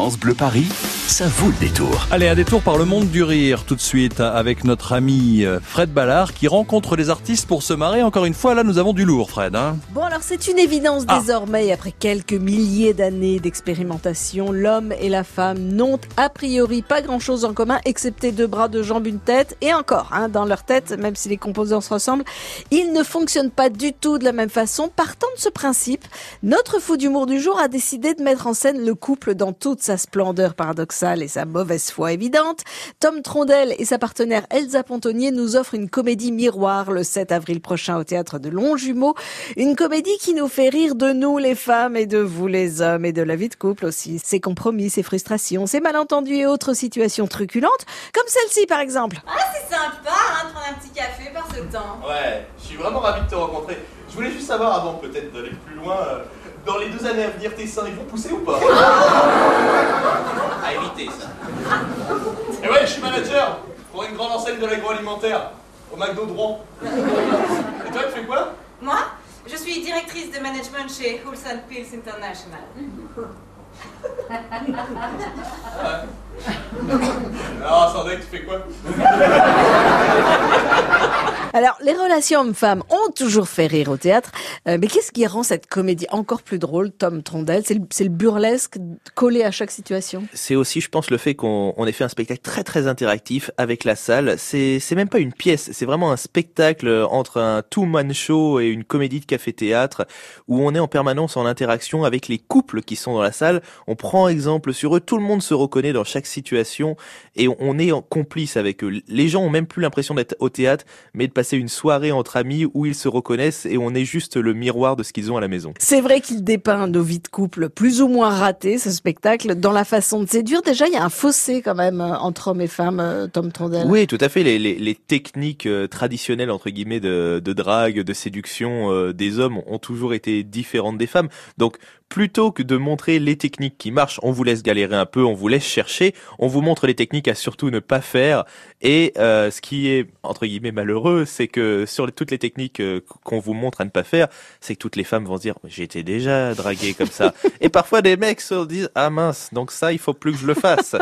France Bleu Paris, ça vaut le détour. Allez, un détour par le monde du rire tout de suite avec notre ami euh, Fred Ballard qui rencontre les artistes pour se marrer. Encore une fois, là, nous avons du lourd, Fred. Hein bon, alors c'est une évidence ah. désormais, après quelques milliers d'années d'expérimentation, l'homme et la femme n'ont a priori pas grand-chose en commun, excepté deux bras, deux jambes, une tête. Et encore, hein, dans leur tête, même si les composants se ressemblent, ils ne fonctionnent pas du tout de la même façon. Partant de ce principe, notre fou d'humour du jour a décidé de mettre en scène le couple dans toute sa splendeur paradoxale et sa mauvaise foi évidente, Tom Trondel et sa partenaire Elsa Pontonnier nous offrent une comédie miroir le 7 avril prochain au théâtre de Longjumeau. Une comédie qui nous fait rire de nous les femmes et de vous les hommes et de la vie de couple aussi. Ses compromis, ses frustrations, ses malentendus et autres situations truculentes, comme celle-ci par exemple. Ah c'est sympa hein, de prendre un petit café par ce temps. Ouais, je suis vraiment ravi de te rencontrer. Je voulais juste savoir avant peut-être d'aller plus loin. Euh, dans les deux années à venir, tes seins, ils vont pousser ou pas À éviter, ça. Et ouais, je suis manager pour une grande enseigne de au McDo Drouan. Et toi, tu fais quoi Moi Je suis directrice de management chez Wholesale Pills International. Alors, Sandek, tu fais quoi? Alors, les relations hommes-femmes ont toujours fait rire au théâtre, euh, mais qu'est-ce qui rend cette comédie encore plus drôle, Tom Trondel C'est le, le, burlesque collé à chaque situation? C'est aussi, je pense, le fait qu'on ait fait un spectacle très très interactif avec la salle. C'est même pas une pièce, c'est vraiment un spectacle entre un two-man show et une comédie de café-théâtre où on est en permanence en interaction avec les couples qui sont dans la salle. On prend exemple sur eux, tout le monde se reconnaît dans chaque situation et on est en complice avec eux. Les gens ont même plus l'impression d'être au théâtre, mais de passer une soirée entre amis où ils se reconnaissent et on est juste le miroir de ce qu'ils ont à la maison. C'est vrai qu'il dépeint nos vies de couple plus ou moins ratées, ce spectacle, dans la façon de séduire. Déjà, il y a un fossé quand même euh, entre hommes et femmes, euh, Tom Trondel. Oui, tout à fait. Les, les, les techniques euh, traditionnelles, entre guillemets, de, de drague, de séduction des hommes ont toujours été différentes des femmes. Donc, plutôt que de montrer les techniques qui marchent, on vous laisse galérer un peu, on vous laisse chercher, on vous montre les techniques à surtout ne pas faire. Et euh, ce qui est entre guillemets malheureux, c'est que sur toutes les techniques euh, qu'on vous montre à ne pas faire, c'est que toutes les femmes vont se dire j'étais déjà draguée comme ça. Et parfois des mecs se disent ah mince, donc ça il faut plus que je le fasse.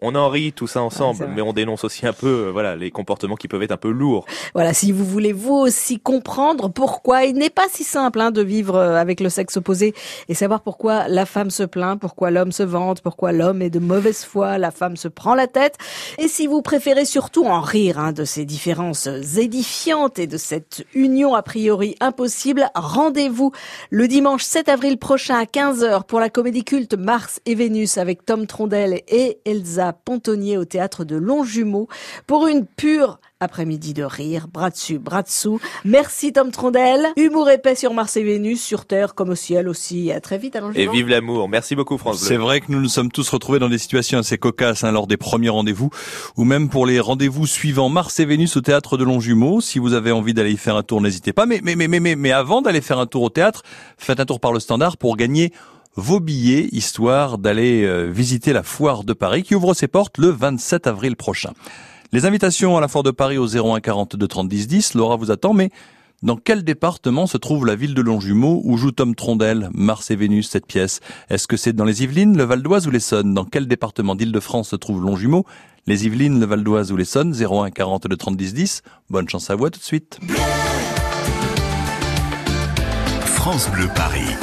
On en rit tout ça ensemble, mais on dénonce aussi un peu euh, voilà les comportements qui peuvent être un peu lourds. Voilà, si vous voulez vous aussi comprendre pourquoi il n'est pas si simple hein, de vivre avec le sexe opposé et savoir pourquoi la femme se plaint, pourquoi l'homme se vante, pourquoi l'homme est de mauvaise foi, la femme se prend la tête. Et si vous préférez surtout en rire hein, de ces différences édifiantes et de cette union a priori impossible, rendez-vous le dimanche 7 avril prochain à 15h pour la comédie culte Mars et Vénus avec Tom Trondel et Elsa Pontonnier au théâtre de Longjumeau pour une pure après-midi de rire, bras dessus, bras dessous. Merci Tom Trondel. Humour épais sur Mars et Vénus, sur Terre comme au ciel aussi. À très vite. Et vive l'amour. Merci beaucoup France C'est vrai que nous nous sommes tous retrouvés dans des situations assez cocasses hein, lors des premiers rendez-vous ou même pour les rendez-vous suivants Mars et Vénus au théâtre de Longjumeau. Si vous avez envie d'aller y faire un tour, n'hésitez pas. Mais, mais, mais, mais, mais avant d'aller faire un tour au théâtre, faites un tour par le standard pour gagner vos billets, histoire d'aller euh, visiter la foire de Paris qui ouvre ses portes le 27 avril prochain. Les invitations à la Foire de Paris au 01 42 30 10 10, Laura vous attend, mais dans quel département se trouve la ville de Longjumeau où joue Tom Trondel, Mars et Vénus, cette pièce? Est-ce que c'est dans les Yvelines, le Val d'Oise ou l'Essonne? Dans quel département d'Île-de-France se trouve Longjumeau? Les Yvelines, le Val d'Oise ou l'Essonne 01 42 30 10 10. Bonne chance à vous tout de suite. France Bleu Paris.